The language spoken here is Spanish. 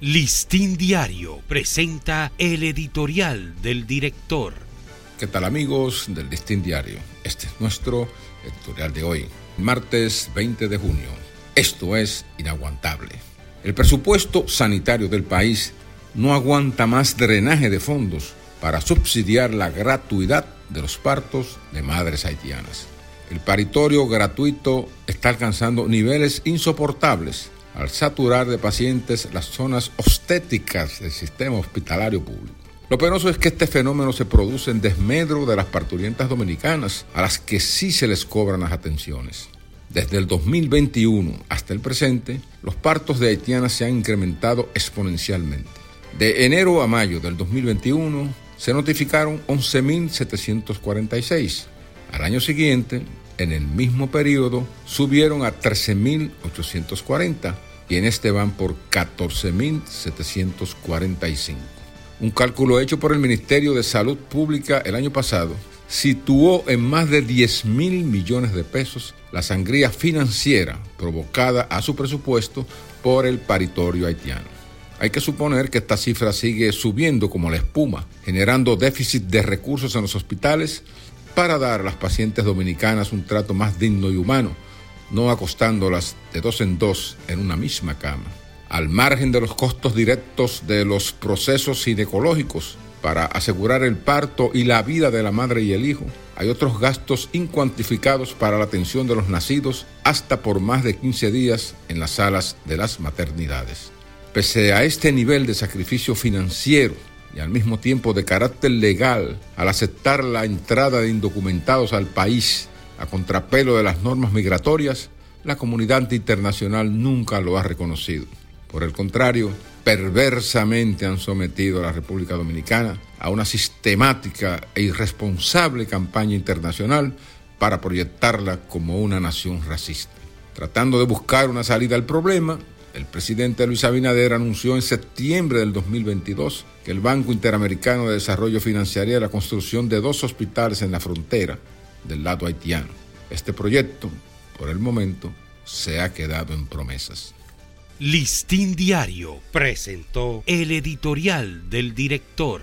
Listín Diario presenta el editorial del director. ¿Qué tal amigos del Listín Diario? Este es nuestro editorial de hoy, martes 20 de junio. Esto es inaguantable. El presupuesto sanitario del país no aguanta más drenaje de fondos para subsidiar la gratuidad de los partos de madres haitianas. El paritorio gratuito está alcanzando niveles insoportables al saturar de pacientes las zonas obstétricas del sistema hospitalario público. Lo penoso es que este fenómeno se produce en desmedro de las parturientas dominicanas, a las que sí se les cobran las atenciones. Desde el 2021 hasta el presente, los partos de haitianas se han incrementado exponencialmente. De enero a mayo del 2021 se notificaron 11.746. Al año siguiente, en el mismo periodo, subieron a 13.840 y en este van por 14.745. Un cálculo hecho por el Ministerio de Salud Pública el año pasado situó en más de 10 mil millones de pesos la sangría financiera provocada a su presupuesto por el paritorio haitiano. Hay que suponer que esta cifra sigue subiendo como la espuma, generando déficit de recursos en los hospitales para dar a las pacientes dominicanas un trato más digno y humano no acostándolas de dos en dos en una misma cama. Al margen de los costos directos de los procesos ginecológicos para asegurar el parto y la vida de la madre y el hijo, hay otros gastos incuantificados para la atención de los nacidos hasta por más de 15 días en las salas de las maternidades. Pese a este nivel de sacrificio financiero y al mismo tiempo de carácter legal al aceptar la entrada de indocumentados al país a contrapelo de las normas migratorias, la comunidad internacional nunca lo ha reconocido. Por el contrario, perversamente han sometido a la República Dominicana a una sistemática e irresponsable campaña internacional para proyectarla como una nación racista. Tratando de buscar una salida al problema, el presidente Luis Abinader anunció en septiembre del 2022 que el Banco Interamericano de Desarrollo financiaría la construcción de dos hospitales en la frontera del lado haitiano. Este proyecto, por el momento, se ha quedado en promesas. Listín Diario presentó el editorial del director.